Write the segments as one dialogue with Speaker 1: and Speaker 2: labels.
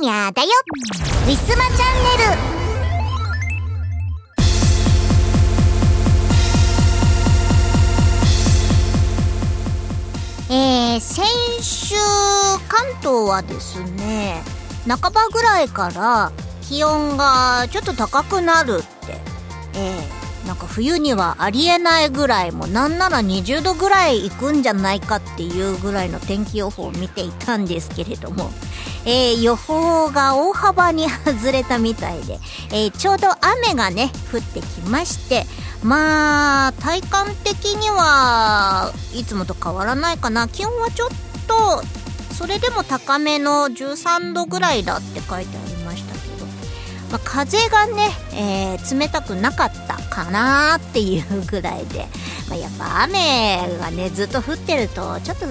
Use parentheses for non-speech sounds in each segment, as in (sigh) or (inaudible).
Speaker 1: にゃだよ。ウィスマチャンネル。えー、先週関東はですね半ばぐらいから気温がちょっと高くなるって、えー、なんか冬にはありえないぐらいもなんなら20度ぐらいいくんじゃないかっていうぐらいの天気予報を見ていたんですけれども、えー、予報が大幅に外れたみたいで、えー、ちょうど雨がね降ってきましてまあ体感的にはいつもと変わらないかな気温はちょっとそれでも高めの13度ぐらいだって書いてありましたけど、まあ、風がね、えー、冷たくなかったかなっていうぐらいで、まあ、やっぱ雨がねずっと降ってるとちょっと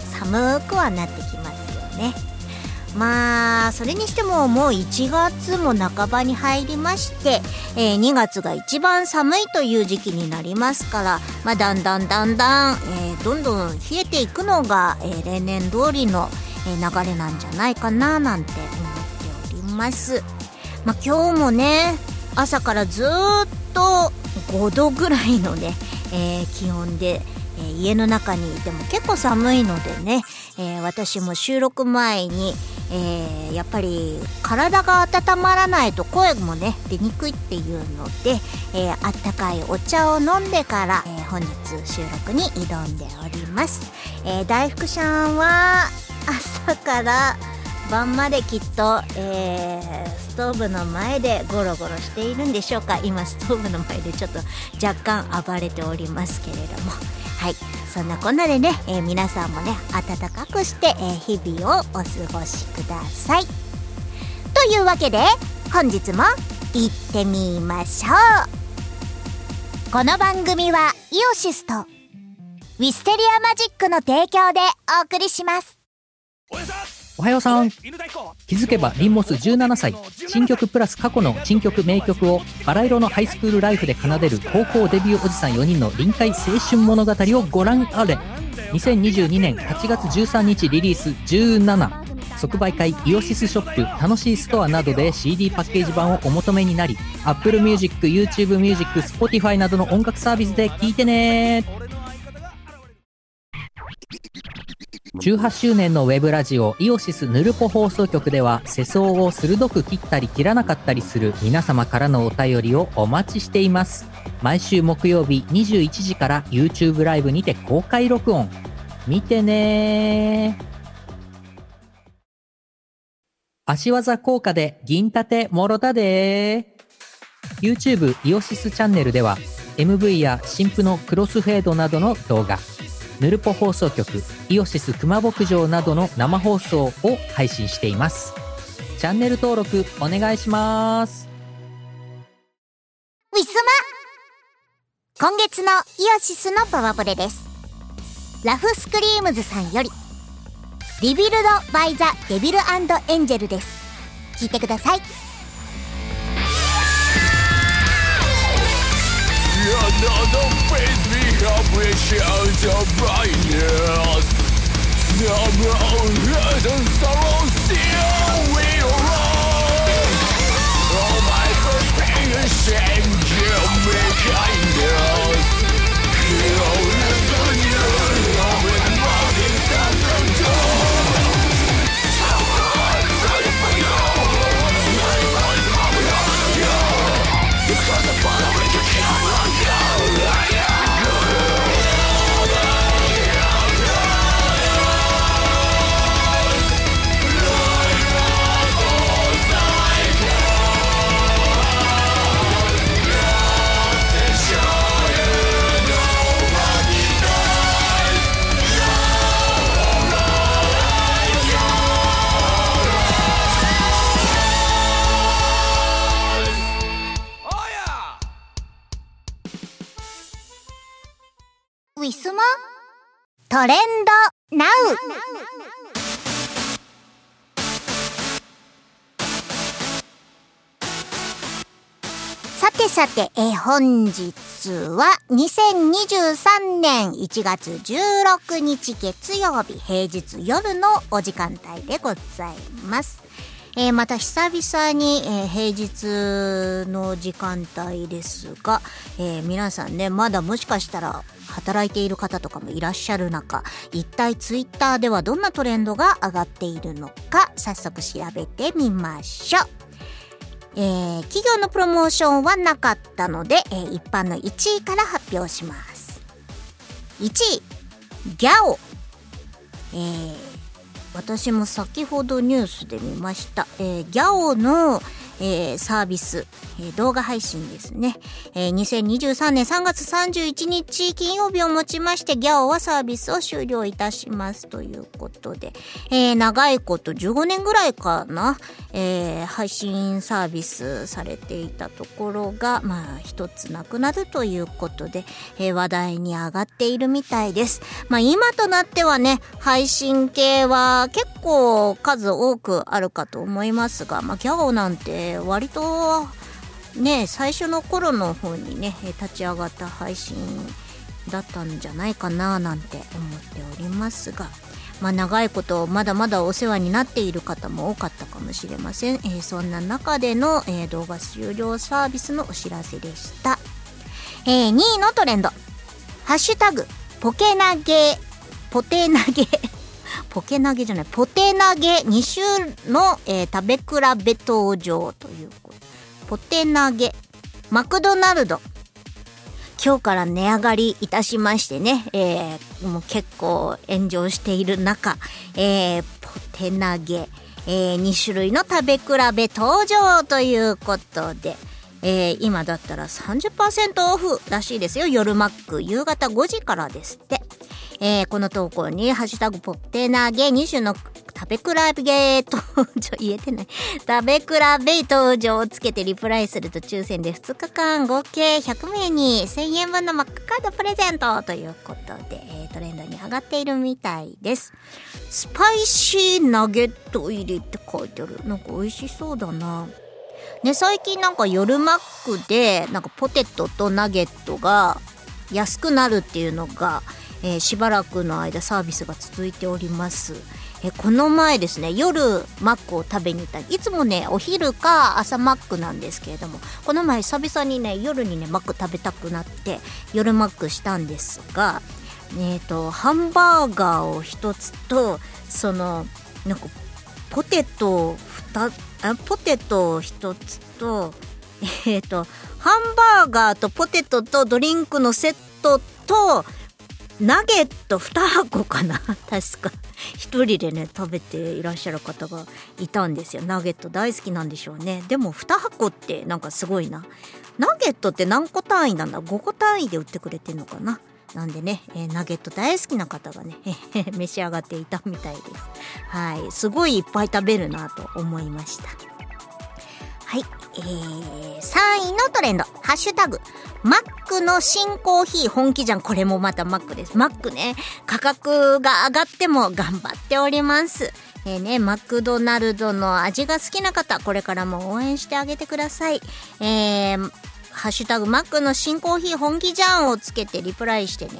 Speaker 1: 寒くはなってきますよね。まあそれにしてももう1月も半ばに入りまして、えー、2月が一番寒いという時期になりますから、まあ、だんだんだんだん、えー、どんどん冷えていくのが、えー、例年通りの、え流れなんじゃないかななんて思っております。まあ、今日もね朝からずっと5度ぐらいのね、え気温で、え家の中にいても結構寒いのでね、え私も収録前に、えー、やっぱり体が温まらないと声もね出にくいっていうので、えー、あったかいお茶を飲んでから、えー、本日収録に挑んでおります、え、大福さんは朝から晩まできっと、えー、ストーブの前でゴロゴロしているんでしょうか。今ストーブの前でちょっと若干暴れておりますけれども。はい。そんなこんなでね、えー、皆さんもね暖かくして、えー、日々をお過ごしください。というわけで本日も行ってみましょう。この番組はイオシスとウィステリアマジックの提供でお送りします。
Speaker 2: おはようさん。気づけばリンモス17歳。新曲プラス過去の新曲名曲をバラ色のハイスクールライフで奏でる高校デビューおじさん4人の臨海青春物語をご覧あれ。2022年8月13日リリース17即売会イオシスショップ楽しいストアなどで CD パッケージ版をお求めになり Apple Music、YouTube Music、Spotify などの音楽サービスで聴いてね18周年のウェブラジオイオシスヌルポ放送局では世相を鋭く切ったり切らなかったりする皆様からのお便りをお待ちしています。毎週木曜日21時から YouTube ライブにて公開録音。見てね足技効果で銀盾もろたで YouTube イオシスチャンネルでは MV や新婦のクロスフェードなどの動画。ヌルポ放送局イオシス熊牧場などの生放送を配信しています。チャンネル登録お願いします。
Speaker 1: ウィスマ。今月の IOSYS のパワープレイです。ラフスクリームズさんより Rebuild by the Devil Angel です。聞いてください。Another face behind shadows of brightness Number of hurt and sorrow still we run All my first pain and shame give me kindness. Illness トレンドナウさてさて、え本日は2023年1月16日月曜日平日夜のお時間帯でございます。えー、また久々に、えー、平日の時間帯ですが、えー、皆さんねまだもしかしたら働いている方とかもいらっしゃる中一体ツイッターではどんなトレンドが上がっているのか早速調べてみましょう。えー、企業のプロモーションはなかったので、えー、一般の1位から発表します。1位、ギャオ。えー、私も先ほどニュースで見ました。えー、ギャオの、えー、サービス、えー、動画配信ですね、えー、2023年3月31日金曜日をもちましてギャオはサービスを終了いたしますということで、えー、長いこと15年ぐらいかな、えー、配信サービスされていたところが、まあ一つなくなるということで、えー、話題に上がっているみたいです。まあ今となってはね、配信系は結構数多くあるかと思いますが、まあギャオなんて割とね最初の頃の方にね立ち上がった配信だったんじゃないかななんて思っておりますがまあ長いことまだまだお世話になっている方も多かったかもしれません、えー、そんな中での、えー、動画終了サービスのお知らせでした、えー、2位のトレンド。ハッシュタグポケ投げポテ投げポケ投げじゃない、ポテ投げ2種の、えー、食べ比べ登場ということ。ポテ投げ。マクドナルド。今日から値上がりいたしましてね、えー、もう結構炎上している中、えー、ポテ投げ、えー、2種類の食べ比べ登場ということで、えー、今だったら30%オフらしいですよ。夜マック、夕方5時からですって。えー、この投稿に、ハッシュタグポッテナゲ2種の食べ比べと、ちょ、言えてない。食べ比べ登場をつけてリプライすると抽選で2日間合計100名に1000円分のマックカードプレゼントということで、えー、トレンドに上がっているみたいです。スパイシーナゲット入りって書いてある。なんか美味しそうだな。ね、最近なんか夜マックで、なんかポテトとナゲットが安くなるっていうのが、えー、しばらくの間サービスが続いております。えこの前ですね夜マックを食べに行ったいつもねお昼か朝マックなんですけれどもこの前久々にね夜にねマック食べたくなって夜マックしたんですがえっ、ー、とハンバーガーを1つとそのなんかポテト2あポテト1つとえっ、ー、とハンバーガーとポテトとドリンクのセットとナゲット2箱かな？(laughs) 確か。1人でね食べていらっしゃる方がいたんですよ。ナゲット大好きなんでしょうね。でも2箱ってなんかすごいな。ナゲットって何個単位なんだ？5個単位で売ってくれてんのかな？なんでね、えー、ナゲット大好きな方がね、召し上がっていたみたいです。はい。すごいいっぱい食べるなと思いました。はい。えー、3位のトレンド。ハッシュタグ。マックの新コーヒー本気じゃん。これもまたマックです。マックね、価格が上がっても頑張っております。えー、ね、マクドナルドの味が好きな方、これからも応援してあげてください。えー、ハッシュタグマックの新コーヒー本気じゃんをつけてリプライしてね。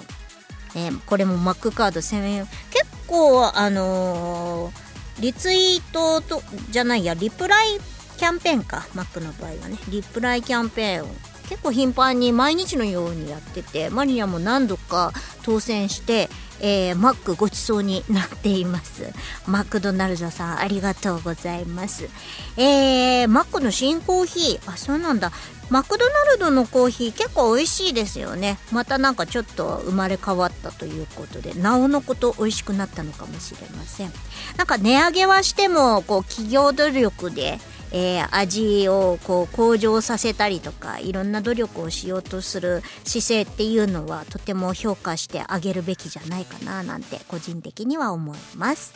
Speaker 1: えー、これもマックカード1000円。結構、あのー、リツイートと、じゃないや、リプライキャンペーンか。マックの場合はね。リプライキャンペーンを結構頻繁に毎日のようにやっててマリアも何度か当選して、えー、マックごちそうになっていますマクドナルドさんありがとうございますえー、マックの新コーヒーあそうなんだマクドナルドのコーヒー結構美味しいですよねまたなんかちょっと生まれ変わったということでなおのこと美味しくなったのかもしれませんなんか値上げはしてもこう企業努力でえー、味をこう向上させたりとかいろんな努力をしようとする姿勢っていうのはとても評価してあげるべきじゃないかななんて個人的には思います。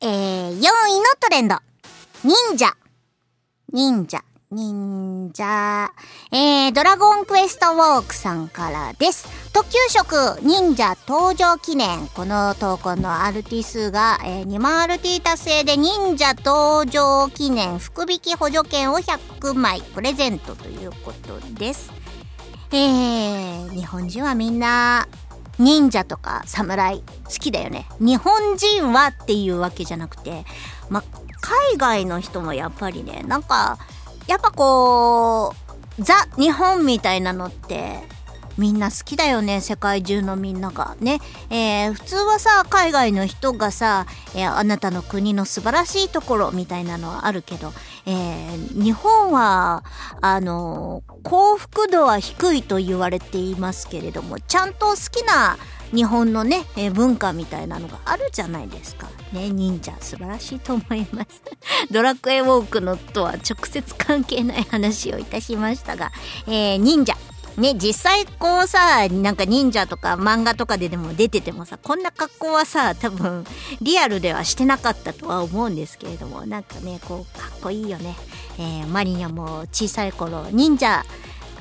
Speaker 1: えー、4位のトレンド。忍者。忍者。忍者。えー、ドラゴンクエストウォークさんからです。特急色忍者登場記念。この投稿の RT 数が、えー、2万 RT 達成で忍者登場記念福引き補助券を100枚プレゼントということです。えー、日本人はみんな忍者とか侍好きだよね日本人はっていうわけじゃなくてま海外の人もやっぱりねなんかやっぱこうザ日本みたいなのってみんな好きだよね世界中のみんながね、えー、普通はさ海外の人がさ、えー、あなたの国の素晴らしいところみたいなのはあるけど、えー、日本はあの幸福度は低いと言われていますけれどもちゃんと好きな日本のね、え、文化みたいなのがあるじゃないですか。ね、忍者素晴らしいと思います。(laughs) ドラクエウォークのとは直接関係ない話をいたしましたが、えー、忍者。ね、実際こうさ、なんか忍者とか漫画とかででも出ててもさ、こんな格好はさ、多分リアルではしてなかったとは思うんですけれども、なんかね、こう、かっこいいよね。えー、マリニャも小さい頃、忍者、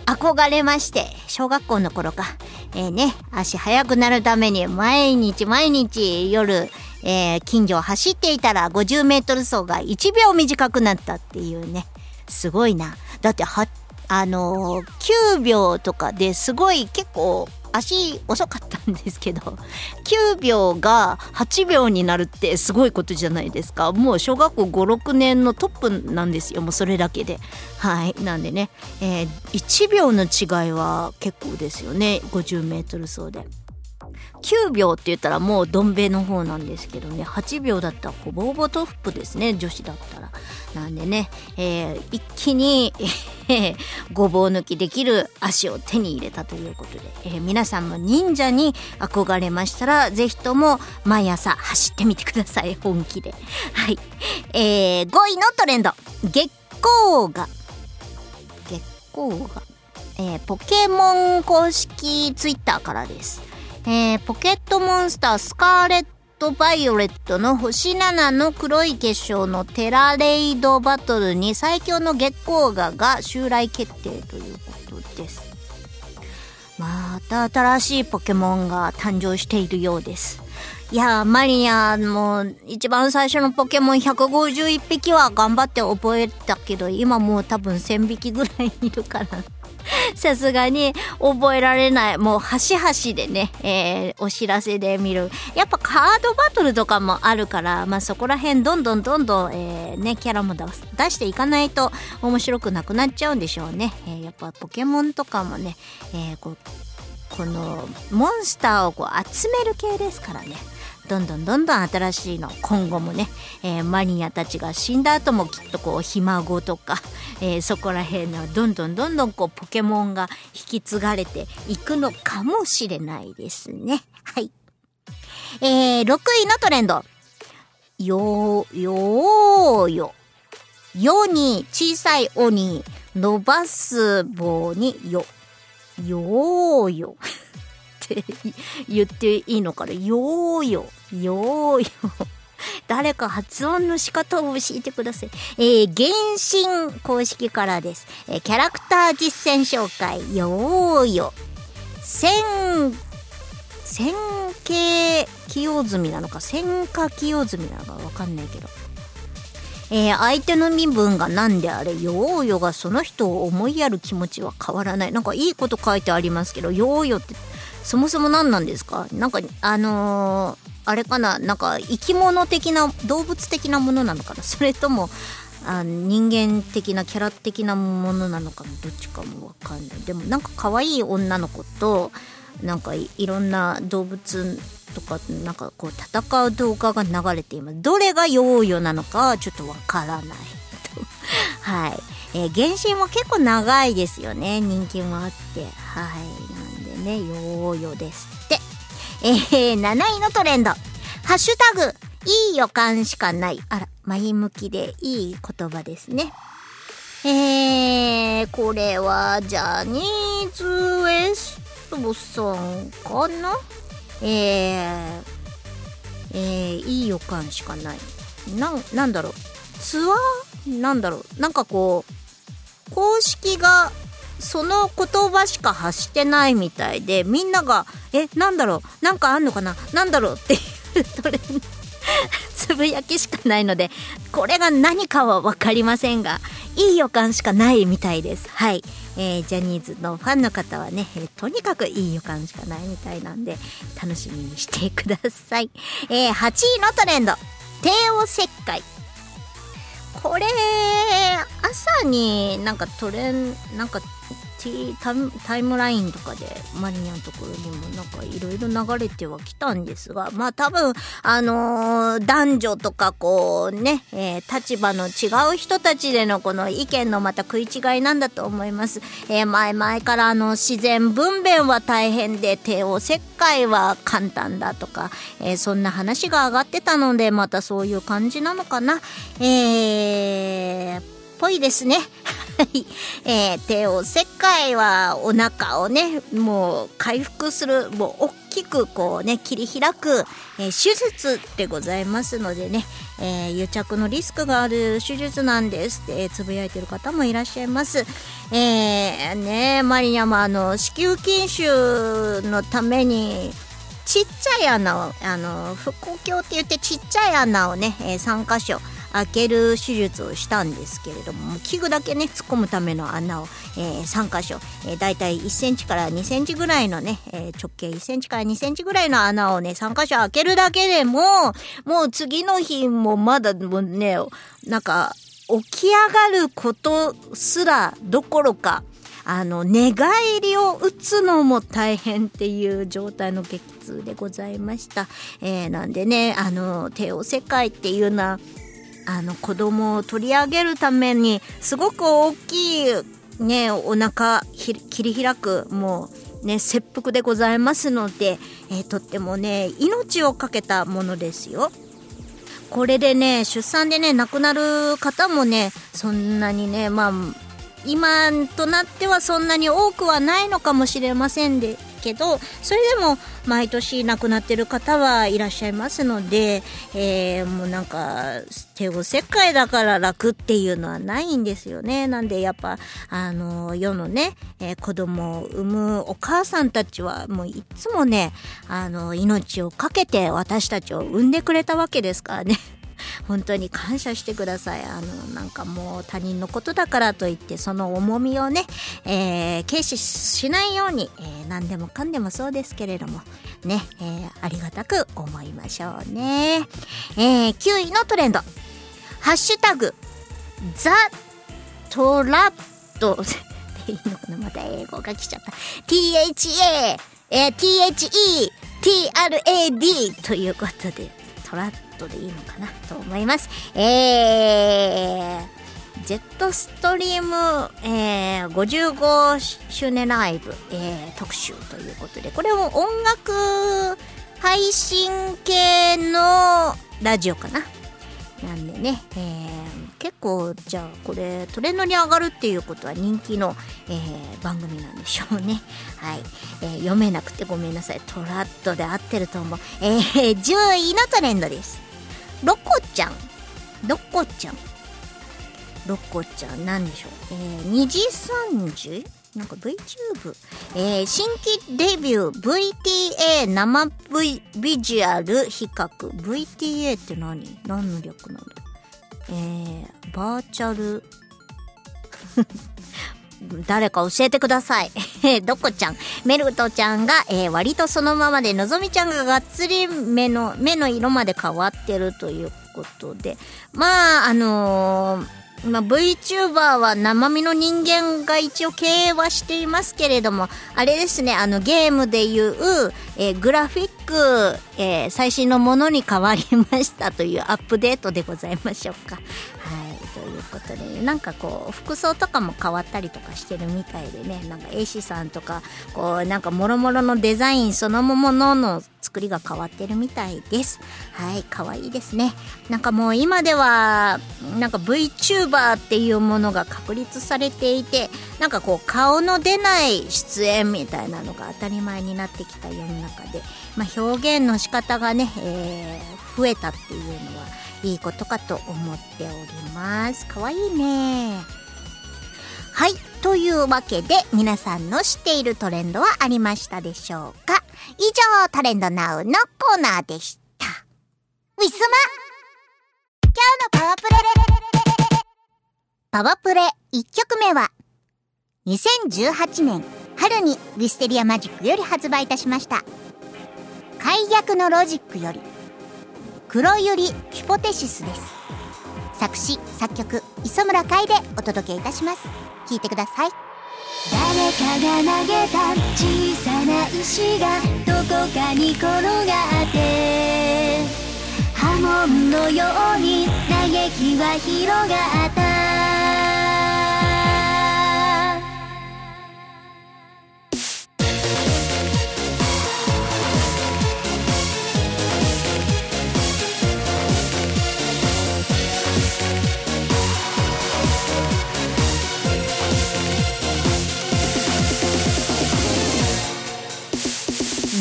Speaker 1: 憧れまして、小学校の頃か、えー、ね、足速くなるために毎日毎日夜、えー、近所を走っていたら50メートル走が1秒短くなったっていうね、すごいな。だってあの、9秒とかですごい結構足遅かったんですけど (laughs) 9秒が8秒になるってすごいことじゃないですか。もう小学校56年のトップなんですよ。もうそれだけで。はい。なんでね、えー、1秒の違いは結構ですよね。50m 走で。9秒って言ったらもうどん兵衛の方なんですけどね。8秒だったらほぼほぼトップですね女子だったら。なんでね、えー、一気に、ごぼう抜きできる足を手に入れたということで、えー、皆さんも忍者に憧れましたらぜひとも毎朝走ってみてください。(laughs) 本気で。はい、えー、5位のトレンド。月光が月光がえー、ポケモン公式ツイッターからです。えー、ポケットモンスタースカーレット・バイオレットの星7の黒い結晶のテラレイドバトルに最強の月光河が襲来決定ということです。また新しいポケモンが誕生しているようです。いやマリアも一番最初のポケモン151匹は頑張って覚えたけど今もう多分1000匹ぐらいいるから (laughs) さすがに覚えられない。もう端々でね、えー、お知らせで見る。やっぱカードバトルとかもあるから、まあそこら辺どんどんどんどん、えー、ね、キャラも出していかないと面白くなくなっちゃうんでしょうね。えー、やっぱポケモンとかもね、え、こ、このモンスターをこう集める系ですからね。どんどんどんどん新しいの今後もね、えー、マニアたちが死んだ後もきっとこうひ孫とか、えー、そこら辺のどんどんどんどんこうポケモンが引き継がれていくのかもしれないですね。はい。えー、6位のトレンド。よー、よーよ。よに小さいおに伸ばす棒によ。よーよ。って言っていいのかな？よーよ。よーよ。誰か発音の仕方を教えてください。えー、原神公式からです。えー、キャラクター実践紹介、よーよ。千、千景清積なのか、千下清積なのかわかんないけど。えー、相手の身分が何であれ、よーよがその人を思いやる気持ちは変わらない。なんかいいこと書いてありますけど、よーよってそもそも何なんですか？なんかあのー、あれかな？なんか生き物的な動物的なものなのかな？(laughs) それともあ人間的なキャラ的なものなのかどっちかもわかんない。でもなんか可愛い女の子となんかいろんな動物とかなんかこう戦う動画が流れています。どれがヨーヨなのかちょっとわからない。(laughs) はい、えー、原神も結構長いですよね。人気もあって。はい。ね、ヨーヨですって。えー、7位のトレンド。ハッシュタグ、いい予感しかない。あら、前向きでいい言葉ですね。えー、これは、ジャニーズ WEST さんかな？えー、えー、いい予感しかない。な、なんだろう。ツアー？なんだろう。なんかこう、公式がその言葉しか発してないみたいでみんなが「えなんだろう？なんかあんのかな？なんだろう?」っていうトレンつぶやきしかないのでこれが何かは分かりませんがいい予感しかないみたいですはいえー、ジャニーズのファンの方はね、とにかくいい予感しかないみたいなんで、楽しみにしてください。えー、8位のトレンド、帝王切開。これ、朝になんかトレン、なんかタイムラインとかでマリニャのところにもなんかいろいろ流れてはきたんですが、まあ多分、あのー、男女とかこうね、えー、立場の違う人たちでのこの意見のまた食い違いなんだと思います。えー、前々からあの自然分娩は大変で帝王切開は簡単だとか、えー、そんな話が上がってたのでまたそういう感じなのかな。えー、ぽいですね。(laughs) はいえー、帝王切開はお腹をね、もう回復する、もう大きくこうね、切り開く、えー、手術でございますのでね、えー、癒着のリスクがある手術なんですってつぶやいてる方もいらっしゃいます。えー、ねマリアもあの、子宮筋腫のために、ちっちゃい穴を、あの、腹腔鏡って言ってちっちゃい穴をね、え、3箇所、開ける手術をしたんですけれども器具だけね突っ込むための穴を、えー、3箇所、えー、だいたい1センチから2センチぐらいのね、えー、直径1センチから2センチぐらいの穴をね3箇所開けるだけでももう次の日もまだもうねなんか起き上がることすらどころかあの寝返りを打つのも大変っていう状態の激痛でございました。えー、なんでねあの帝王切開っていうのはあの子供を取り上げるためにすごく大きいねお腹切り開くもうね切腹でございますので、えー、とってもね命を懸けたものですよ。これでね出産でね亡くなる方もねそんなにねまあ今となってはそんなに多くはないのかもしれませんでけどそれでも毎年亡くなってる方はいらっしゃいますので、えー、もうなんか帝王切開だから楽っていうのはないんですよね。なんでやっぱあの世のね、えー、子供を産むお母さんたちはもういつもねあの命を懸けて私たちを産んでくれたわけですからね。(laughs) 本当に感謝してください。あのなんかもう他人のことだからといってその重みをね、えー、軽視しないように、えー、何でもかんでもそうですけれどもね、えー、ありがたく思いましょうね、えー、9位のトレンド。ハッシュタグザ・トラット (laughs) でいいのかな？また英語が来ちゃった。THA えー、THETRAD ということでトラットでいいのかなと思います。えー、ジェットストリーム、えー、55周年ライブ、えー、特集ということで、これも音楽配信系のラジオかな。なんでね、えー、結構じゃあこれトレンドに上がるっていうことは人気の、えー、番組なんでしょうね。(laughs) はい、えー、読めなくてごめんなさい。トラットで合ってると思う。えー、10位のトレンドです。ロコちゃん。ロコちゃん。ロコちゃん、なんでしょう。えー、2時3時なんか VTube。えー、新規デビュー VTA 生 v ビジュアル比較。VTA って何？何の略なんだえー、バーチャル。誰か教えてください。(laughs) どこちゃん？メルトちゃんが、えー、割とそのままで、のぞみちゃんががっつり目の、目の色まで変わってるということで。まあ、あのーまあ、VTuber は生身の人間が一応経営はしていますけれども、あれですね、あのゲームでいう、えー、グラフィック、え、最新のものに変わりましたというアップデートでございましょうか。はい、いうことで、なんかこう、服装とかも変わったりとかしてるみたいでね、なんか A 氏さんとか、こう、なんかもろもろのデザインそのものの作りが変わってるみたいです。はい、可愛いですね。なんかもう今では、なんか VTuber っていうものが確立されていて、なんかこう顔の出ない出演みたいなのが当たり前になってきた世の中で、まあ、表現の仕方がね、えー、増えたっていうのはいいことかと思っております。可愛いね。はい。というわけで、皆さんの知っているトレンドはありましたでしょうか？以上、トレンドナウのコーナーでした。ウィスマ今日のパワープレ
Speaker 3: パワプレ1曲目は2018年春にウィステリアマジックより発売いたしました解約のロジックより黒百合ヒポテシスです。作詞作曲磯村海でお届けいたします。聴いてください。
Speaker 1: 誰かが投げた小さな石がどこかに転がって波紋のように嘆きは広がった。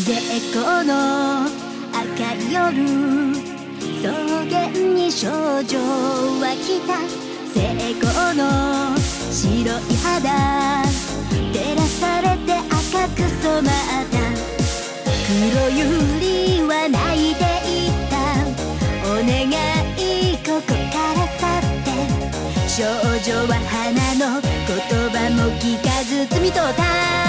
Speaker 1: でこの赤い夜草原に少女は来た。成功の白い肌照らされて赤く染まった。黒百合は泣いていた。お願いここから去って。少女は花の言葉も聞かず摘み取った。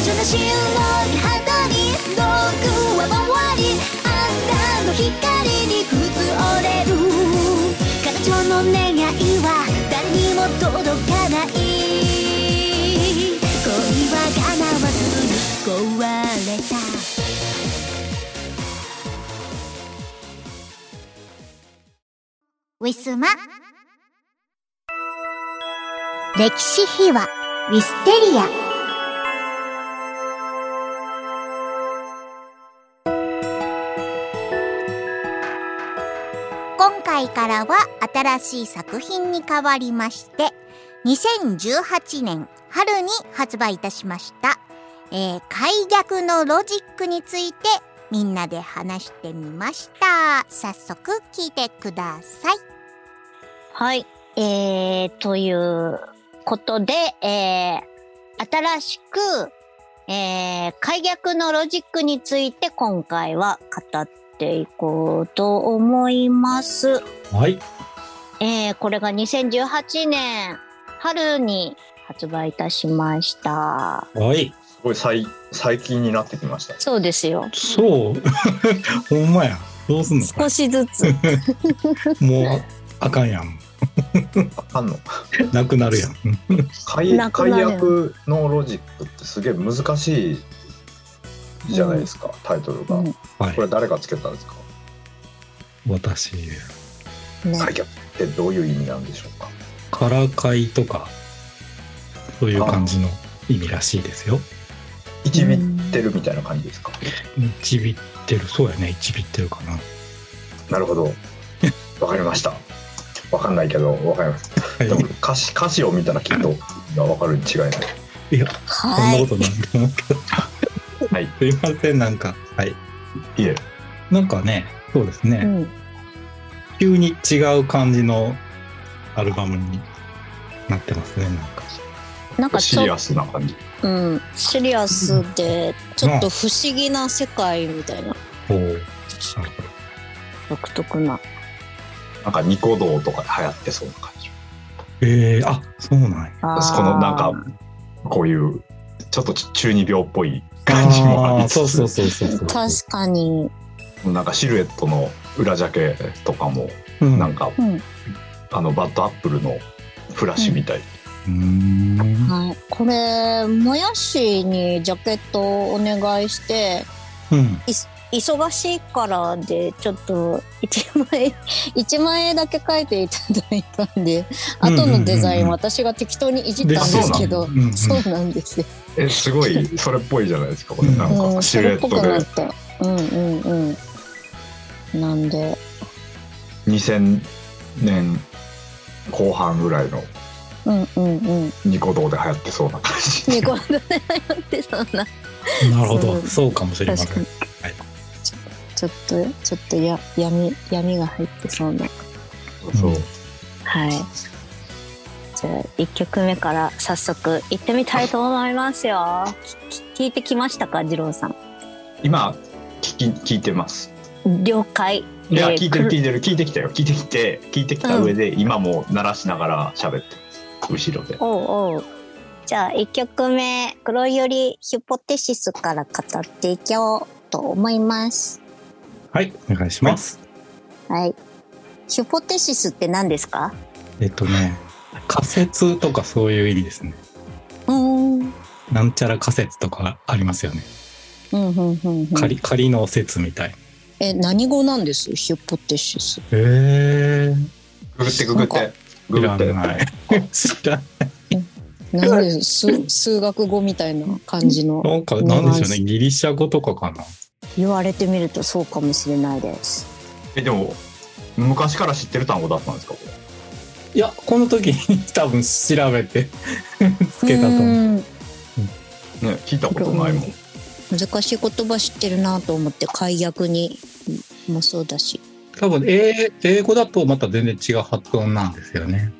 Speaker 1: 少女の白い肌に毒は回り朝の光に崩れる彼女の願いは誰にも届かない恋は叶わずに壊れた
Speaker 3: ウィスマ。歴史秘話ウィステリア。回からは新しい作品に変わりまして2018年春に発売いたしました、えー、解逆のロジックについてみんなで話してみました。早速聞いてください。
Speaker 4: はい。えー、ということで、えー、新しく、えー、解逆のロジックについて今回は語っていこうと思います。
Speaker 5: はい。
Speaker 4: えー、これが2018年春に発売いたしました。
Speaker 5: はい。
Speaker 6: すごい最最近になってきました。
Speaker 4: そうですよ。
Speaker 5: そう。(laughs) ほんまや。どうすんのこ
Speaker 4: 少しずつ。
Speaker 5: れ (laughs) もう、あかんやん。
Speaker 6: あかんの？(laughs)
Speaker 5: なくなるやん。
Speaker 6: 解約のロジックってすげえ難しいじゃないですか、タイトルが、こ。れ誰がつけたんですか？
Speaker 5: 私、
Speaker 4: ね
Speaker 6: 解約ってどういう意味なんでしょうか？
Speaker 5: からかいとか、そういう感じの意味らしいですよ。
Speaker 6: 一ビってるみたいな感じですか、
Speaker 5: 一ビってる。そうやね。一ビってるかな。
Speaker 6: なるほどわかりましたわかんないけどわかります
Speaker 5: はい
Speaker 6: でも歌詞歌詞を見たらきっとわかるに違いない
Speaker 5: いや、そんな
Speaker 4: はい。
Speaker 5: ことないと思うけど。
Speaker 6: はい
Speaker 5: すいません、なんか。はい。
Speaker 6: いえ
Speaker 5: なんかね、そうですね。
Speaker 4: うん。
Speaker 5: 急に違う感じのアルバムになってますね、なんか。
Speaker 4: なんか
Speaker 6: シリアスな感じ
Speaker 4: うん、シリアスで、ちょっと不思議な世界みたいな、
Speaker 5: おお。なるほど。
Speaker 4: 独特な。
Speaker 6: なんかニコ動とかで流行ってそうな感じ
Speaker 5: ええあ、そうなんや。
Speaker 6: このなんかこういうちょっと中二病っぽい感じもありつつ
Speaker 5: そうそうそうそうそう。
Speaker 4: 確かに。
Speaker 6: なんかシルエットの裏ジャケとかも
Speaker 5: うん
Speaker 6: なんか、
Speaker 4: うん。
Speaker 6: あのバッドアップルのフラッシュみたい、
Speaker 5: うーん。
Speaker 4: はい。これ、もやしにジャケットをお願いして、
Speaker 5: うん。
Speaker 4: 忙しいからで、ちょっと1万円、(laughs) 1万円だけ書いていただいたんで、後のデザイン私が適当にいじったんですけど、そうなんですよ。
Speaker 6: えすごいそれっぽいじゃないですかこれ
Speaker 5: うん
Speaker 6: なん
Speaker 4: うん、
Speaker 6: かシ
Speaker 4: それっぽく
Speaker 6: ルエットで
Speaker 4: なった。うんうんうん。なんで、
Speaker 6: 2000年後半ぐらいの
Speaker 4: うんうんうん。
Speaker 6: ニコ動で流行ってそうな感じ
Speaker 4: ニコ動でやってそうな。
Speaker 5: なるほど。
Speaker 4: そう
Speaker 5: かもしれません。
Speaker 4: 確
Speaker 5: はい。
Speaker 4: ちょっと、ちょっとや闇、闇が入ってそうな。
Speaker 6: そう
Speaker 5: うん
Speaker 7: はい。じゃあ、1曲目から早速行ってみたいと思いますよ。き聞いてきましたか、二郎さん。
Speaker 6: 今聞き聞いてます
Speaker 7: 了解。
Speaker 6: いや
Speaker 7: えー
Speaker 6: 聞いてる
Speaker 7: く
Speaker 6: 聞いてる聞いてきたよ聞いてきて聞いてきた上で、今も鳴らしながら喋ってます後ろで
Speaker 7: おうおう。じゃあ、1曲目、黒いよりヒュポテシスから語っていこうと思います。
Speaker 5: はい、お願いします。
Speaker 7: はい。ヒュポテシスって何ですか？
Speaker 5: えっとね、仮説とかそういう意味ですね。
Speaker 7: うーん。うん、
Speaker 5: なんちゃら仮説とかありますよね。
Speaker 7: うん、うん。うん
Speaker 5: 仮、仮の説みたいな。
Speaker 4: え、何語なんです？ヒュポテシス。
Speaker 5: へえ。
Speaker 6: ググってググってググって
Speaker 5: ない。知らない。(laughs)
Speaker 4: なんで数数学語みたいな感じの。
Speaker 5: なんか、なんでしょうね。ギリシャ語とかかな。
Speaker 7: 言われてみるとそうかもしれないです。
Speaker 6: えでも昔から知ってる単語だったんですか？これ
Speaker 5: いや、この時に多分調べて (laughs) つけたと思う。
Speaker 4: うん
Speaker 6: ね聞いたことないもん
Speaker 4: 難しい言葉知ってるなと思って解約にもそうだし。
Speaker 5: 多分英、英語だとまた全然違う発音なんですよね。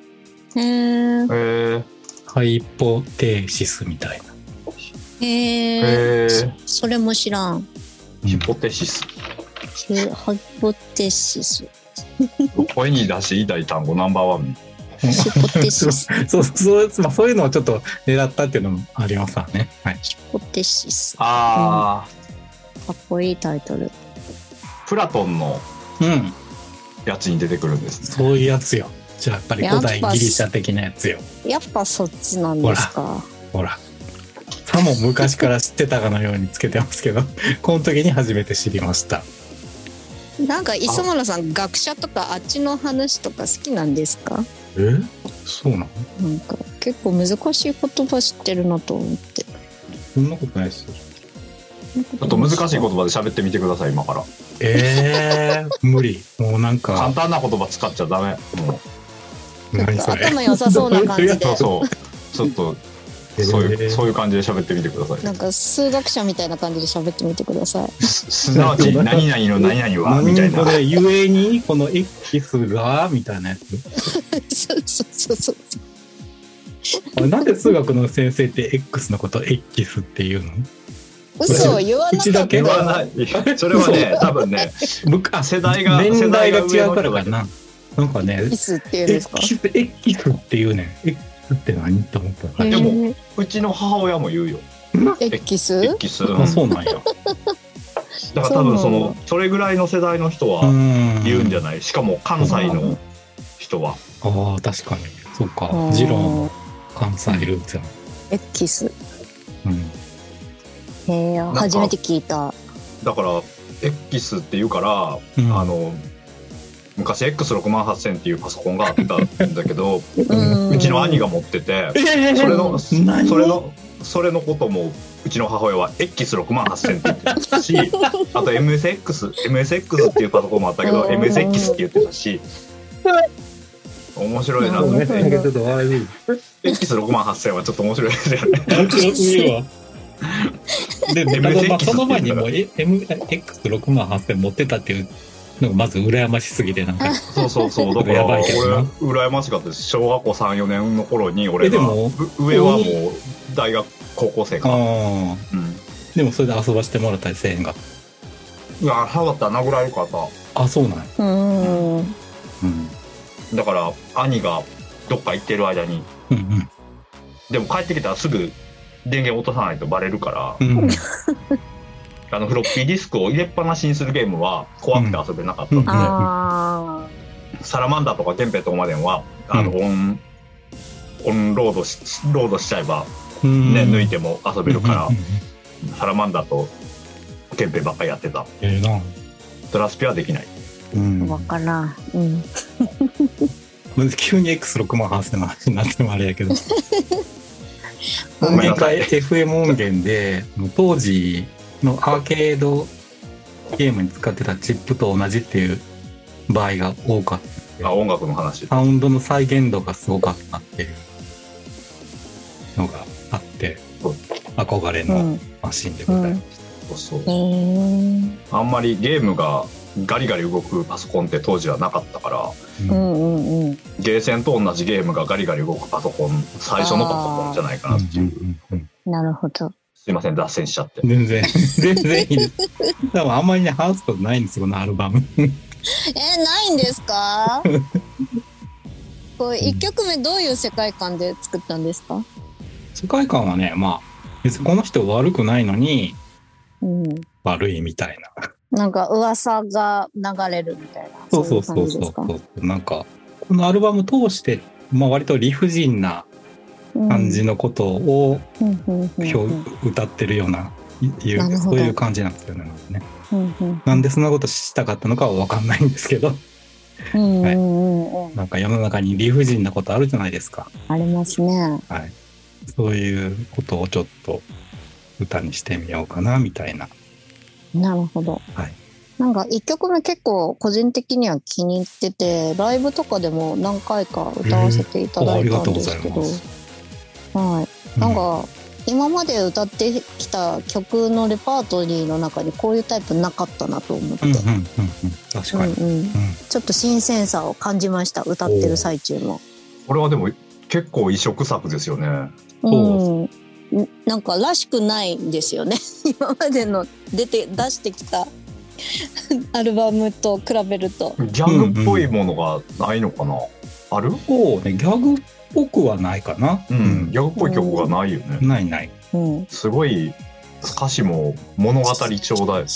Speaker 4: へ
Speaker 6: え
Speaker 5: ハイポテーシスみたいな。
Speaker 4: へ
Speaker 6: へ
Speaker 4: ー
Speaker 6: え
Speaker 4: それも知らん。
Speaker 6: ヒポテシス
Speaker 4: ヒポテシス。
Speaker 6: 声に出して言いたい単語ナンバーワン
Speaker 4: ヒュポテシス。
Speaker 5: そ (laughs) うそう、まあ、そういうのをちょっと狙ったっていうのもありますわね。はい。
Speaker 4: ヒュポテシス。か
Speaker 6: ああ、
Speaker 4: っこいいタイトル。
Speaker 6: プラトンの
Speaker 5: うん。
Speaker 6: やつに出てくるんですね
Speaker 5: そういうやつよ。じゃあやっぱり古代ギリシャ的なやつよ。
Speaker 4: やっぱそっちなんですか。
Speaker 5: ほら。さも昔から知ってたかのようにつけてますけど、(laughs) この時に初めて知りました。
Speaker 4: なんか磯村さん学者とかあっちの話とか好きなんですか？
Speaker 5: え？そうなの？
Speaker 4: なんか結構難しい言葉知ってるなと思って。
Speaker 5: そんなことないですよ。
Speaker 6: ちょっと難しい言葉で喋ってみてください今から
Speaker 5: えー、無理。もうなん
Speaker 6: 簡
Speaker 5: か、
Speaker 6: 単な言葉使っちゃダメも
Speaker 5: 何それ？
Speaker 4: 頭良さそうな感じで
Speaker 6: う (laughs) そうそうちょっとそういう、
Speaker 5: えー
Speaker 6: そういう感じで喋ってみてください
Speaker 4: なんか数学者みたいな感じで喋ってみてください。
Speaker 6: すすなわち (laughs) 何々の何々はみたいな
Speaker 5: これ、ゆえに、この X が、みたいなやつ。
Speaker 4: そうそうそうそう。
Speaker 5: あなんで数学の先生って X のこと X っていうの？
Speaker 4: 嘘を言わなかった。
Speaker 5: うちだけ
Speaker 6: 言わないそれはね多分ね
Speaker 5: むか
Speaker 6: 世代が
Speaker 5: 年代が違うからかな。なんかね、
Speaker 4: イスっていうんですか
Speaker 5: ？X, X っていうね。X って何って思ったら。
Speaker 6: でもうちの母親も言うよ。
Speaker 4: エキス
Speaker 6: ？X
Speaker 5: あ、そうなんや。
Speaker 6: だから多分そのそれぐらいの世代の人は
Speaker 5: ん。
Speaker 6: 言うんじゃない。しかも関西の人は。
Speaker 5: ああ、確かに。そうか。
Speaker 4: う。ん
Speaker 5: ジローの関西ルーツや。
Speaker 4: エキス。
Speaker 5: うん。
Speaker 4: へえ、
Speaker 6: か
Speaker 4: 初めて聞いた。
Speaker 6: だから X って言うから
Speaker 5: うん。
Speaker 6: あの昔 X6 万8000っていうパソコンがあったんだけど
Speaker 4: う
Speaker 6: ちの兄が持ってて
Speaker 5: え
Speaker 6: それのそ
Speaker 5: 何
Speaker 6: れのそれのこともうちの母親は X6 万8000って言ってたし (laughs) あと MSX MSX っていうパソコンもあったけど
Speaker 4: うん。
Speaker 6: MSX って言ってたし面白いなと
Speaker 4: うん
Speaker 6: 思って。
Speaker 5: ちょっと悪い。
Speaker 6: X6 万8000はちょっと面白いですよね。(laughs)
Speaker 5: で、でもあその前にもえ MX6 万8000持ってたっていうのがまず羨ましすぎて、なんか、
Speaker 6: そうそうそうだから
Speaker 5: やばいけどな
Speaker 6: 俺羨ましかったです小学校34年の頃に俺が
Speaker 5: えでも
Speaker 6: う上はもう大学高校生か、
Speaker 5: ああ。
Speaker 6: うん、
Speaker 5: でもそれで遊ばしてもらったりせえへんが。
Speaker 6: いや早かった殴られるかった
Speaker 5: あ、そうなんや。
Speaker 4: うん。
Speaker 5: うん。
Speaker 6: だから兄がどっか行ってる間に
Speaker 5: うん
Speaker 6: でも帰ってきたらすぐ電源落とさないとバレるから
Speaker 5: うん。(laughs) うん。
Speaker 6: あのフロッピーディスクを入れっぱなしにするゲームは怖くて遊べなかった。ん。で、
Speaker 5: うん。
Speaker 7: あ
Speaker 6: サラマンダーとか源平とかまではあの、オンオンロードしロードしちゃえば
Speaker 5: うん。
Speaker 6: ね、抜いても遊べるから、
Speaker 5: うん。うん。うん。
Speaker 6: サラマンダーと源平ばっかりやってた。
Speaker 5: ええな。
Speaker 6: ドラスピはできない。
Speaker 5: うん。
Speaker 7: あ、わからん。うん。
Speaker 5: 急に X6 万8000の話になってもあれやけど。(laughs)
Speaker 6: ごめんなさい。
Speaker 5: 一回 FM 音源で、当時のアーケードゲームに使ってたチップと同じっていう場合が多かった。
Speaker 6: あ音楽の話
Speaker 5: サウンドの再現度がすごかったっていうのがあって、憧れの
Speaker 4: うん。
Speaker 5: マシンでございます。
Speaker 6: そうそう。あんまりゲームがガリガリ動くパソコンって当時はなかったから
Speaker 4: うんうんうん。
Speaker 6: ゲーセンと同じゲームがガリガリ動くパソコン最初のパソコンじゃないかなっていう
Speaker 4: なるほど。
Speaker 6: すいません脱線しちゃって
Speaker 5: 全然、(laughs) 全然いいです。多分あんまりね、話すことないんですよ、このアルバム。
Speaker 4: えないんですか？これ一曲目どういう世界観で作ったんですか？
Speaker 5: 世界観はね、まあ、別にこの人悪くないのに、
Speaker 4: うん。
Speaker 5: 悪いみたいな。
Speaker 4: なんか噂が流れるみたいな。
Speaker 5: そうそうそうそうそう。なんか、このアルバム通して、まあ割と理不尽な感じのことを歌ってるような、いうそういう感じなんですよね。なんでそんなことしたかったのかは分かんないんですけど。なんか世の中に理不尽なことあるじゃないですか。
Speaker 4: ありますね。
Speaker 5: はい。そういうことをちょっと歌にしてみようかな、みたいな。
Speaker 4: なるほど。
Speaker 5: はい
Speaker 4: なんか一曲目結構個人的には気に入ってて、ライブとかでも何回か歌わせていただいたんですけど、
Speaker 5: えー
Speaker 4: はい。なんか、今まで歌ってきた曲のレパートリーの中にこういうタイプなかったなと思って、
Speaker 5: うんうんうんうん。確かに。
Speaker 4: うんうん。
Speaker 5: うん。
Speaker 4: ちょっと新鮮さを感じました歌ってる最中も。
Speaker 6: これはでも結構異色作ですよね。
Speaker 4: うん、んなんからしくないんですよね。(laughs) 今までの出て出してきたアルバムと比べると。
Speaker 6: ギャグっぽいものがないのかな、ある？
Speaker 5: そうね、ギャグっぽくはないかな。
Speaker 6: うん、ギャグっぽい曲がないよね、
Speaker 5: ないない。
Speaker 4: うん
Speaker 6: すごい歌詞も物語調だよ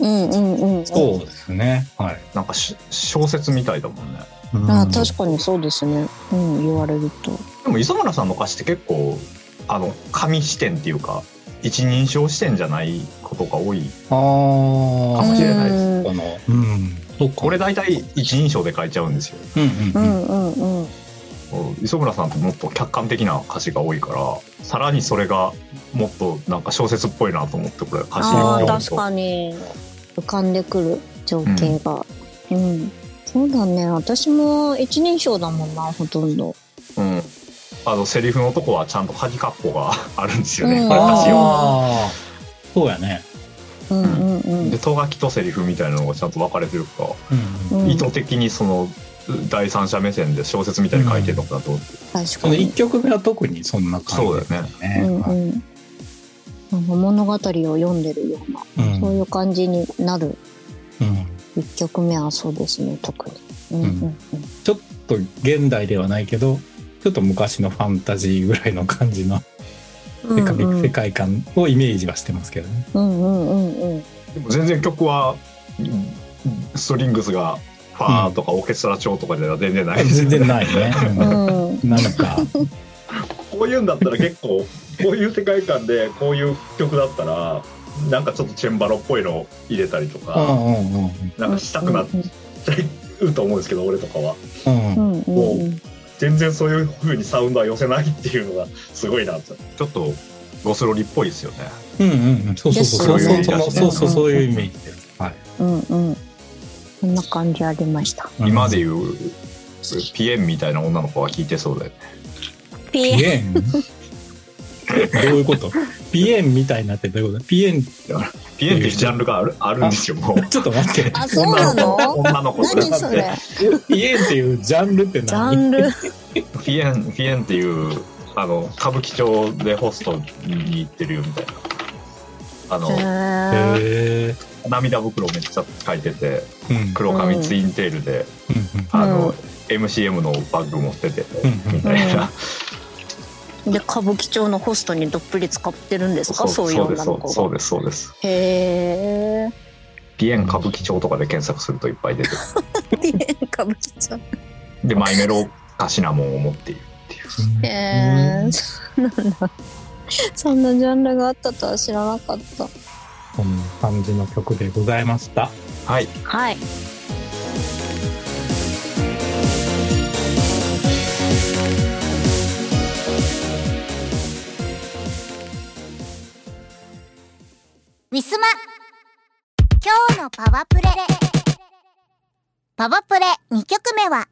Speaker 4: うんうんうんうん。
Speaker 5: そうですね。はい。
Speaker 6: なんかし小説みたいだもんね
Speaker 5: うん
Speaker 4: あ確かにそうですね。うん言われると。
Speaker 6: でも磯村さんの歌詞って結構あの紙視点っていうか一人称視点じゃないことが多いかもしれないです
Speaker 4: うん
Speaker 5: この、うん。
Speaker 6: これ大体一人称で書いちゃうんですよ
Speaker 5: うん
Speaker 4: う
Speaker 5: うんうん。
Speaker 4: んうんうん。
Speaker 6: 磯村さんってもっと客観的な歌詞が多いからさらにそれがもっとなんか小説っぽいなと思ってこれ歌詞読むと
Speaker 4: 確かに浮かんでくる情景が。うん。そうだね。私も一人称だもんなほとんど。
Speaker 6: うん、あのセリフのとこはちゃんと鍵括弧があるんですよね、
Speaker 4: うん
Speaker 6: これ歌詞を。
Speaker 5: ああ。そうやね。
Speaker 4: うんうんうん
Speaker 6: で。とがきとセリフみたいなのがちゃんと分かれてるか
Speaker 5: うん。うん
Speaker 6: 意図的にその第三者目線で小説みたいに書いてるのかなと思って、
Speaker 4: 確かに
Speaker 5: その一。曲目は特にそんな感じ
Speaker 6: そうだよね
Speaker 5: ね。
Speaker 4: うん
Speaker 5: はい
Speaker 4: うん。物語を読んでるような、
Speaker 5: うん
Speaker 4: そういう感じになる
Speaker 5: うん
Speaker 4: 一曲目はそうですね特に。うんうんうん。
Speaker 5: ちょっと現代ではないけど、ちょっと昔のファンタジーぐらいの感じの世界,、
Speaker 4: うんうん
Speaker 5: 世界観をイメージはしてますけどね。
Speaker 4: うんうんうんうん。
Speaker 6: でも全然曲はうんストリングスがファーとかオーケストラ調とかでは全然ないですよね。
Speaker 5: 全然ないね。うん。
Speaker 4: うん
Speaker 5: なんか、
Speaker 6: こういうんだったら結構こういう世界観でこういう曲だったらなんかちょっとチェンバロっぽいの入れたりと
Speaker 5: うん
Speaker 6: か、
Speaker 5: うんうん。
Speaker 6: なんかしたくなっちゃうと思うんですけど俺とかは。
Speaker 5: うん。
Speaker 4: う。
Speaker 6: 全然そういう風にサウンドは寄せないっていうのがすごいなちょっとゴスロリっぽいですよね。
Speaker 5: うんうんそうそうそう。そう
Speaker 4: ですよね。
Speaker 5: そうそうそうそういうイメージで。す。はい。
Speaker 4: うんうん。そんな感じありました。
Speaker 6: 今でいうピエンみたいな女の子は聞いてそうだよね。
Speaker 4: ピ
Speaker 5: ピエン？どういうこと？ピエンみたいになってどういうこと？ピエン。
Speaker 6: ピエンっていうジャンルがある？あるんですよもう。
Speaker 5: ちょっと待って。
Speaker 4: あ、そうなの？
Speaker 6: 女の子
Speaker 4: 何それ？
Speaker 5: ピエンっていうジャンルって
Speaker 4: ジャ
Speaker 5: 何
Speaker 4: ンル。
Speaker 6: ピエンピエンっていうあの歌舞伎町でホストに行ってるよみたいな。あの
Speaker 4: へ
Speaker 5: え
Speaker 6: 涙袋めっちゃ書いてて
Speaker 5: うん
Speaker 6: 黒髪ツインテールで、あの、
Speaker 4: うん
Speaker 6: MCM のバッグ持ってて、みたいな、
Speaker 4: で歌舞伎町のホストにどっぷり使ってるんですか？そういう
Speaker 6: そうです
Speaker 4: 女の子が。
Speaker 6: そうですそうです
Speaker 4: へえ。
Speaker 6: ピエン歌舞伎町とかで検索するといっぱい出てく
Speaker 4: 歌舞伎町。
Speaker 6: るでマイメロかシナモンを持っているっていう
Speaker 4: へえ。そうなんだ。そんなジャンルがあったとは知らなかった。
Speaker 5: こんな感じの曲でございました。
Speaker 6: はい
Speaker 4: はい。
Speaker 1: ウィスマ今日のパワプレパワプレ2曲目は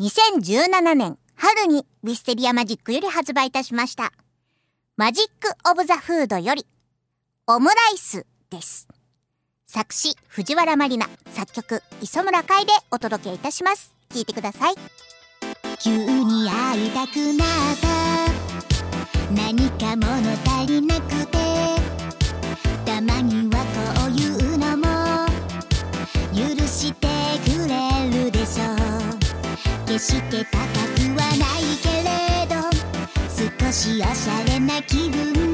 Speaker 1: 2017年春にウィステリアマジックより発売いたしましたマジック・オブ・ザ・フードよりオムライスです。作詞藤原まりな。作曲磯村海でお届けいたします。聞いてください。
Speaker 8: 急に会いたくなった。何か物足りなくて。たまにはこういうのも。許してくれるでしょう。決して高くはないけれど。少しおしゃれな気分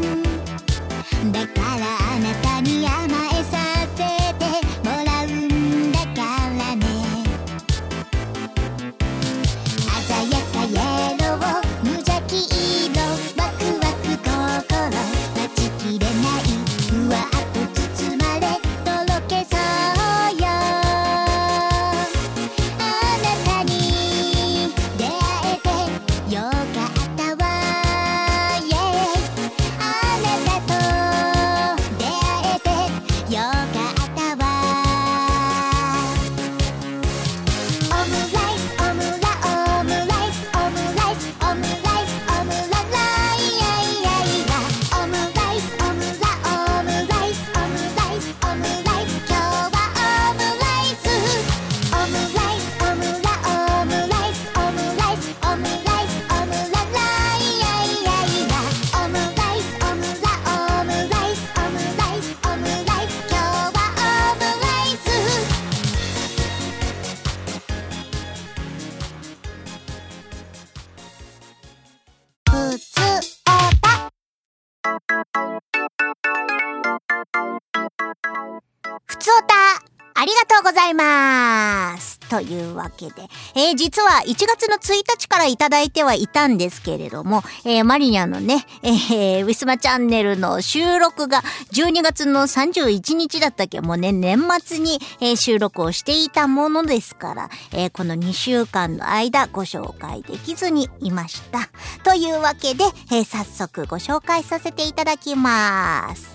Speaker 8: いうわ
Speaker 1: けで、えー実は1月の1日からいただいてはいたんですけれども、えーマリニャのね、えーウィスマチャンネルの収録が12月の31日だったっけ？もうね、年末に、えー収録をしていたものですから、えーこの2週間の間ご紹介できずにいました。というわけで、えー早速ご紹介させていただきます。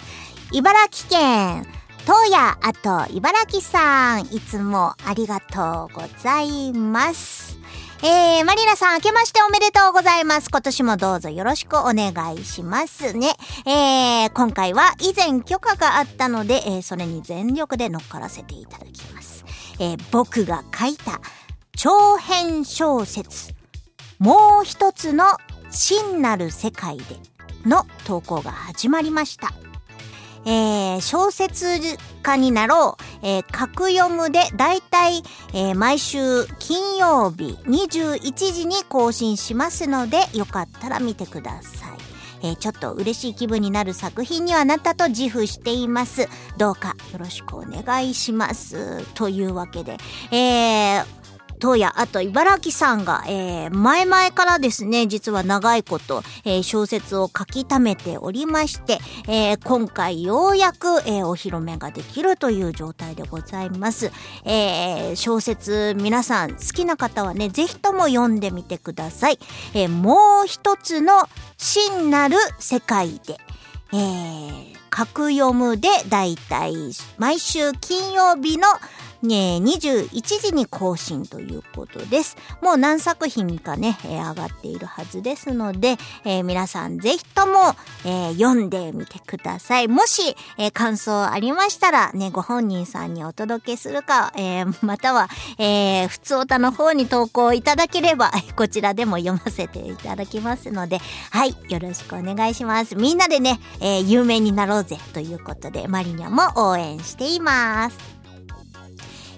Speaker 1: 茨城県、東野あと茨城さん、いつもありがとうございます。えー、マリナさん、明けましておめでとうございます。今年もどうぞよろしくお願いしますね。えー、今回は以前許可があったので、えー、それに全力で乗っからせていただきます。えー、僕が書いた長編小説、もう一つの真なる世界での投稿が始まりました。えー小説家になろう、えー、格読むでだいたい、え毎週金曜日21時に更新しますのでよかったら見てください。えーちょっと嬉しい気分になる作品にはなったと自負しています。どうかよろしくお願いします。というわけで、えー東野、あと茨城さんが、えー前々からですね、実は長いこと、えー小説を書き溜めておりまして、えー今回ようやく、えーお披露目ができるという状態でございます。えー小説皆さん好きな方はね、ぜひとも読んでみてください。えーもう一つの真なる世界で、えー、格読むでだいたい毎週金曜日のね、21時に更新ということです。もう何作品かね、えー上がっているはずですので、えー皆さんぜひとも、えー読んでみてください。もし、えー感想ありましたら、ね、ご本人さんにお届けするか、えーまたは、えー、普通おたの方に投稿いただければ、(laughs) こちらでも読ませていただきますので、はい、よろしくお願いします。みんなでね、えー有名になろうぜということで、マリニャも応援しています。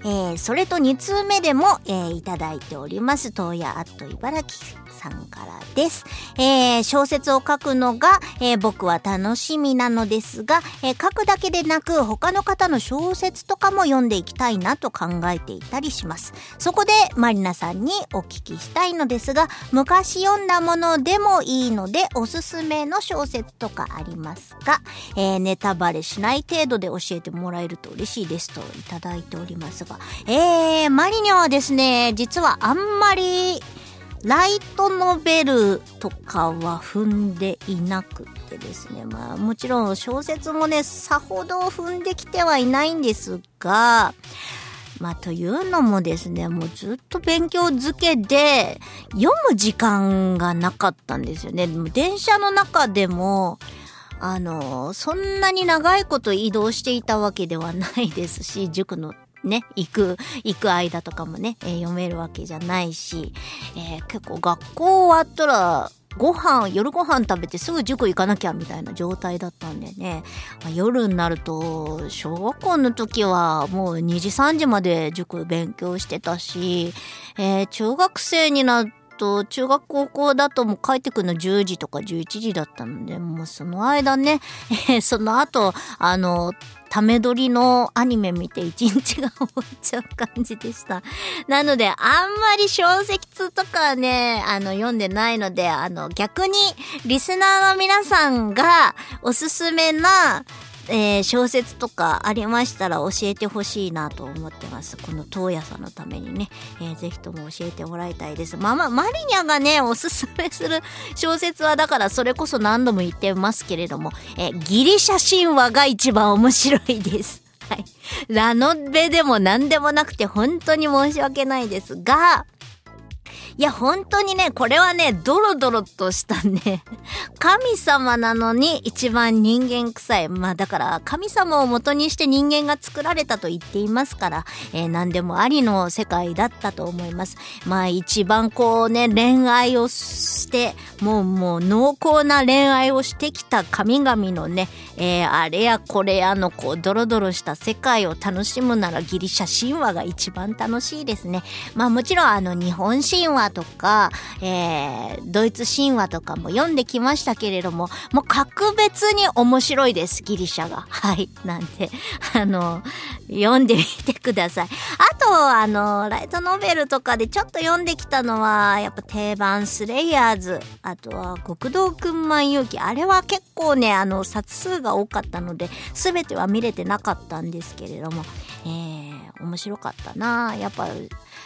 Speaker 1: えーそれと2通目でも、えーいただいております。東野アット茨城さんからです。えー小説を書くのが、えー僕は楽しみなのですが、えー書くだけでなく他の方の小説とかも読んでいきたいなと考えていたりします。そこでマリナさんにお聞きしたいのですが、昔読んだものでもいいのでおすすめの小説とかありますか、えーネタバレしない程度で教えてもらえると嬉しいですといただいておりますが、えー、マリニャはですね、実はあんまりライトノベルとかは踏んでいなくてですね。まあもちろん小説もね、さほど踏んできてはいないんですが、まあというのもですね、もうずっと勉強漬けで読む時間がなかったんですよね。電車の中でも、あの、そんなに長いこと移動していたわけではないですし、塾のね、行く、行く間とかもね、えー読めるわけじゃないし、えー結構学校終わったら、ご飯、夜ご飯食べてすぐ塾行かなきゃみたいな状態だったんでね、まあ夜になると、小学校の時はもう2時3時まで塾勉強してたし、えー中学生になってと、中学高校だともう帰ってくるの10時とか11時だったので、もうその間ね、その後、あの、ため撮りのアニメ見て一日が終わっちゃう感じでした。なので、あんまり小説とかはね、あの、読んでないので、あの、逆に、リスナーの皆さんがおすすめな、えー小説とかありましたら教えてほしいなと思ってます。この東野さんのためにね、えーぜひとも教えてもらいたいです。まあまあ、マリニャがね、おすすめする小説はだからそれこそ何度も言ってますけれども、えーギリシャ神話が一番面白いです。はい。ラノベでも何でもなくて本当に申し訳ないですが、いや、本当にね、これはね、ドロドロとしたね、(laughs) 神様なのに一番人間臭い。まあだから、神様を元にして人間が作られたと言っていますから、えー何でもありの世界だったと思います。まあ一番こうね、恋愛をして、もうもう濃厚な恋愛をしてきた神々のね、えーあれやこれやのこう、ドロドロした世界を楽しむならギリシャ神話が一番楽しいですね。まあもちろんあの日本神話とか、えードイツ神話とかも読んできましたけれども、もう格別に面白いです、ギリシャが。(laughs) はい。なんで、あの、読んでみてください。あと、あの、ライトノベルとかでちょっと読んできたのは、やっぱ定番スレイヤーズ、あとは極道くん万有記。あれは結構ね、あの、冊数が多かったので、すべては見れてなかったんですけれども、えー、面白かったなやっぱ、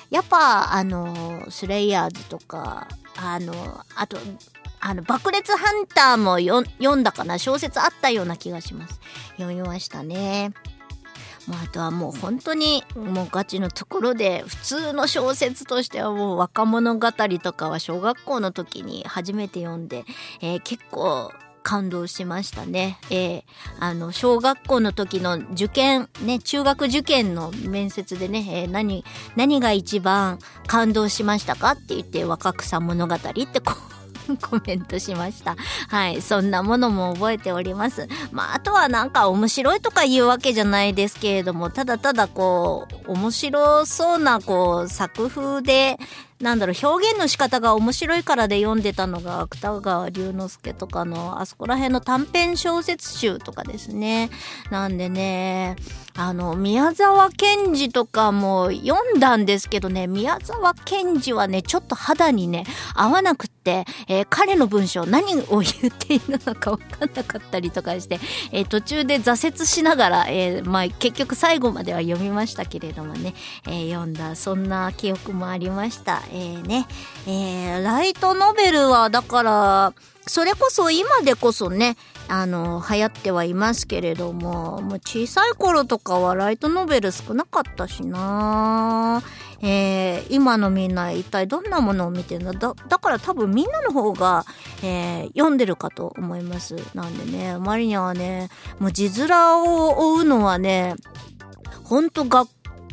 Speaker 1: やっぱ、あの、スレイヤーズとか、あの、あと、あの、爆裂ハンターもよ読んだかな小説あったような気がします。読みましたね。まあ、あとはもう本当にもうガチのところで普通の小説としてはもう若物語とかは小学校の時に初めて読んで、えー結構感動しましたね。えーあの、小学校の時の受験、ね、中学受験の面接でね、えー何、何が一番感動しましたかって言って若草物語ってこう、(laughs) コメントしました。はい。そんなものも覚えております。まあ、あとはなんか面白いとか言うわけじゃないですけれども、ただただこう、面白そうなこう、作風で、なんだろう、表現の仕方が面白いからで読んでたのが、芥川龍之介とかの、あそこら辺の短編小説集とかですね。なんでね、あの、宮沢賢治とかも読んだんですけどね、宮沢賢治はね、ちょっと肌にね、合わなくって、えー彼の文章何を言っているのか分かんなかったりとかして、えー途中で挫折しながら、えーまあ、結局最後までは読みましたけれどもね、えー読んだ、そんな記憶もありました。えーね、えーライトノベルは、だから、それこそ今でこそね、あの、流行ってはいますけれども、もう小さい頃とかはライトノベル少なかったしな。えー今のみんな一体どんなものを見てるのだだから多分みんなの方が、えー読んでるかと思います。なんでね、マリニャはね、もう字面を追うのはね、ほんと学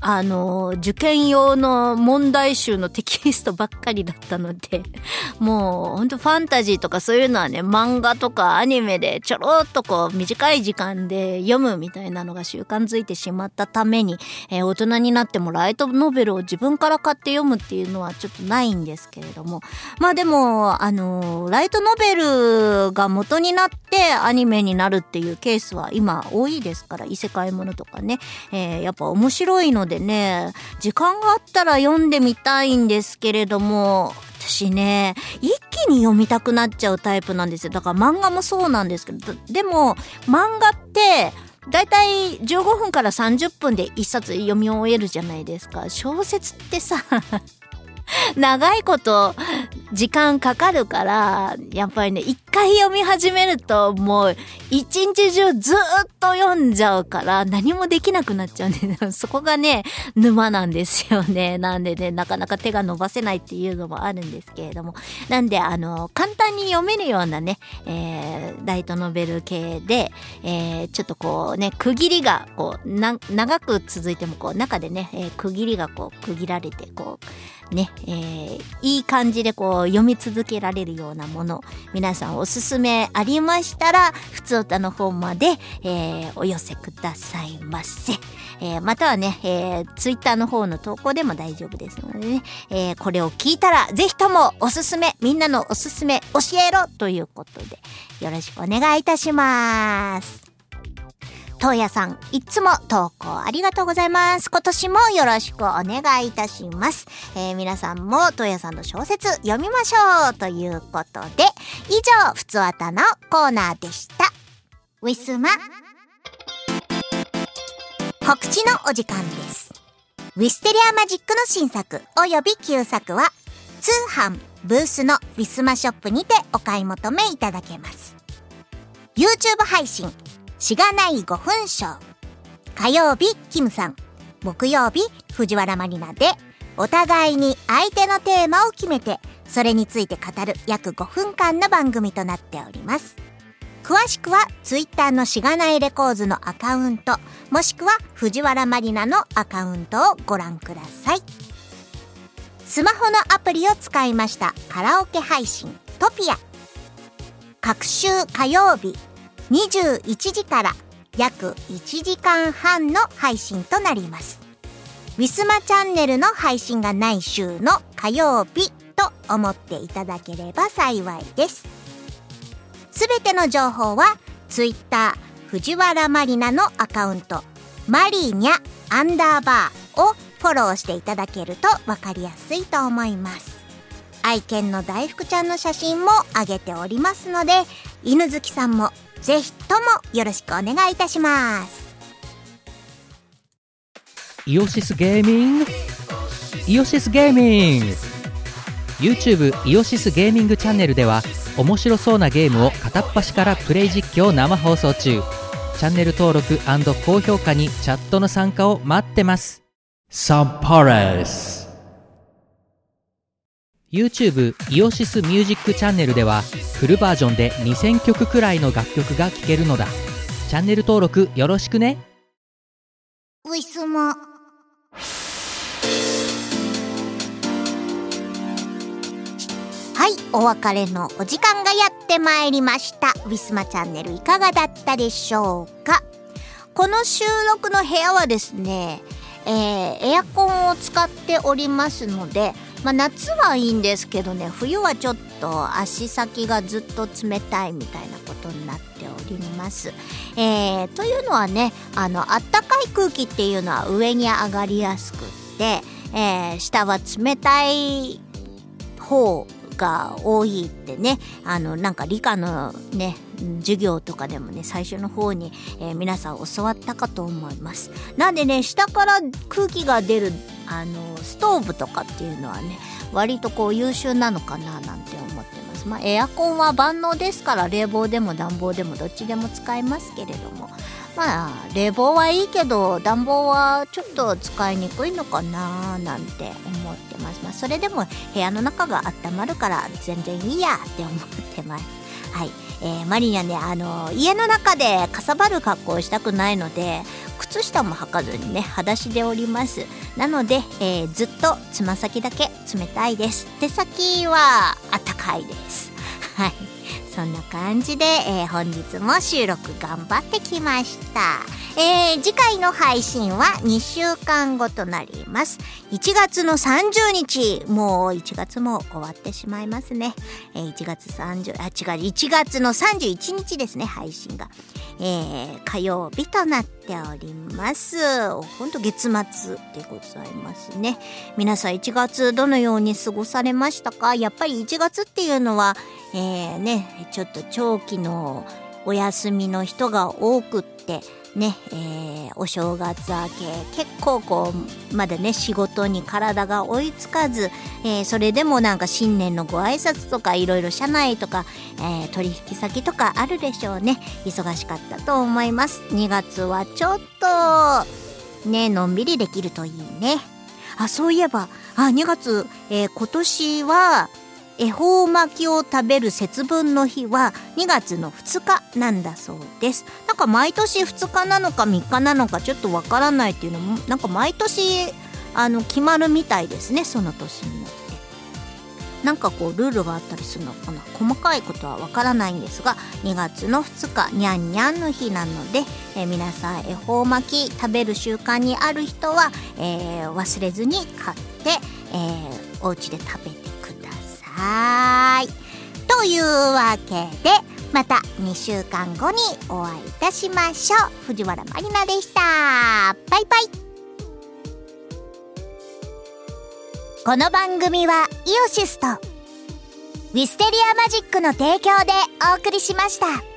Speaker 1: あの、受験用の問題集のテキストばっかりだったので、(laughs) もうほんとファンタジーとかそういうのはね、漫画とかアニメでちょろっとこう短い時間で読むみたいなのが習慣づいてしまったために、えー大人になってもライトノベルを自分から買って読むっていうのはちょっとないんですけれども、まあでも、あの、ライトノベルが元になってアニメになるっていうケースは今多いですから、異世界ものとかね、えーやっぱ面白いのででね、時間があったら読んでみたいんですけれども、私ね、一気に読みたくなっちゃうタイプなんですよ。だから漫画もそうなんですけど、でも漫画って、だいたい15分から30分で1冊読み終えるじゃないですか。小説ってさ、(laughs) 長いこと時間かかるから、やっぱりね、一回読み始めるともう一日中ずっと読んじゃうから何もできなくなっちゃうんで、(laughs) そこがね、沼なんですよね。(laughs) なんでね、なかなか手が伸ばせないっていうのもあるんですけれども。なんで、あの、簡単に読めるようなね、えー、ライトノベル系で、えー、ちょっとこうね、区切りが、こう、な、長く続いても、こう、中でね、えー、区切りがこう、区切られて、こう、ね、えー、いい感じでこう、読み続けられるようなもの、皆さんおすすめありましたら、ふつおたの方まで、えー、お寄せくださいませ。えー、またはね、えー、ツイッターの方の投稿でも大丈夫ですのでね、えー、これを聞いたら、ぜひともおすすめ、みんなのおすすめ教えろということで、よろしくお願いいたします。東野さん、いつも投稿ありがとうございます。今年もよろしくお願いいたします。えー、皆さんも東野さんの小説読みましょうということで、以上、ふつわたのコーナーでした。ウィスマ。告知のお時間です。ウィステリアマジックの新作及び旧作は、通販、ブースのウィスマショップにてお買い求めいただけます。YouTube 配信、しがない5分ショー。火曜日、キムさん。木曜日、藤原マリナで、お互いに相手のテーマを決めて、それについて語る約5分間の番組となっております。詳しくは、ツイッターのしがないレコーズのアカウント、もしくは藤原マリナのアカウントをご覧ください。スマホのアプリを使いましたカラオケ配信、トピア。各週火曜日、21時から約1時間半の配信となります。ウィスマチャンネルの配信がない週の火曜日と思っていただければ幸いです。すべての情報は Twitter 藤原マリナのアカウントマリーニャアンダーバーをフォローしていただけるとわかりやすいと思います。愛犬の大福ちゃんの写真も上げておりますので犬好きさんもぜひともよろしくお願いいたします。
Speaker 2: イオシスゲーミング？イオシスゲーミング。YouTube イオシスゲーミングチャンネルでは面白そうなゲームを片っ端からプレイ実況生放送中。チャンネル登録高評価にチャットの参加を待ってます。サンパレス YouTube イオシスミュージックチャンネルではフルバージョンで2000曲くらいの楽曲が聴けるのだ。チャンネル登録よろしくね。
Speaker 1: ウィスマはい、お別れのお時間がやってまいりました。ウィスマチャンネルいかがだったでしょうか。この収録の部屋はですね、えーエアコンを使っておりますので、まあ、夏はいいんですけどね冬はちょっと足先がずっと冷たいみたいなことになっております。えーというのはねあのあったかい空気っていうのは上に上がりやすくって、えー下は冷たい方が多いってねあのなんか理科のね授業とかでもね最初の方に、えー皆さん教わったかと思います。なんでね下から空気が出るあのストーブとかっていうのはね割とこう優秀なのかななんて思ってます。まあエアコンは万能ですから冷房でも暖房でもどっちでも使えますけれども。まあ冷房はいいけど暖房はちょっと使いにくいのかななんて思ってます。まあそれでも部屋の中が温まるから全然いいやって思ってます。はい、えーマリニャねあの家の中でかさばる格好をしたくないので靴下も履かずにね裸足でおります。なので、えーずっとつま先だけ冷たいです。手先はあったかいです。はい。そんな感じで、えー本日も収録頑張ってきました。えー次回の配信は2週間後となります。1月の30日、もう1月も終わってしまいますね。えー1月30、あ、違う、1月の31日ですね、配信が。えー火曜日となっております。ほんと月末でございますね。皆さん1月どのように過ごされましたか？やっぱり1月っていうのは、えーね、ちょっと長期のお休みの人が多くって、ね、えーお正月明け結構こうまだね仕事に体が追いつかず、えーそれでもなんか新年のご挨拶とかいろいろ社内とか、えー取引先とかあるでしょうね。忙しかったと思います。2月はちょっとねのんびりできるといいね。あそういえば。あ2月、え今年は恵方巻きを食べる節分の日は2月の2日なんだそうです。なんか毎年2日なのか3日なのかちょっとわからないっていうのもなんか毎年あの決まるみたいですねその年によって。なんかこうルールがあったりするのかな？細かいことはわからないんですが2月の2日にゃんにゃんの日なので、えー皆さん恵方巻き食べる習慣にある人は、えー忘れずに買って、えーお家で食べてはーい。というわけでまた2週間後にお会いいたしましょう藤原まりなでしたバイバイこの番組はイオシスとウィステリアマジックの提供でお送りしました。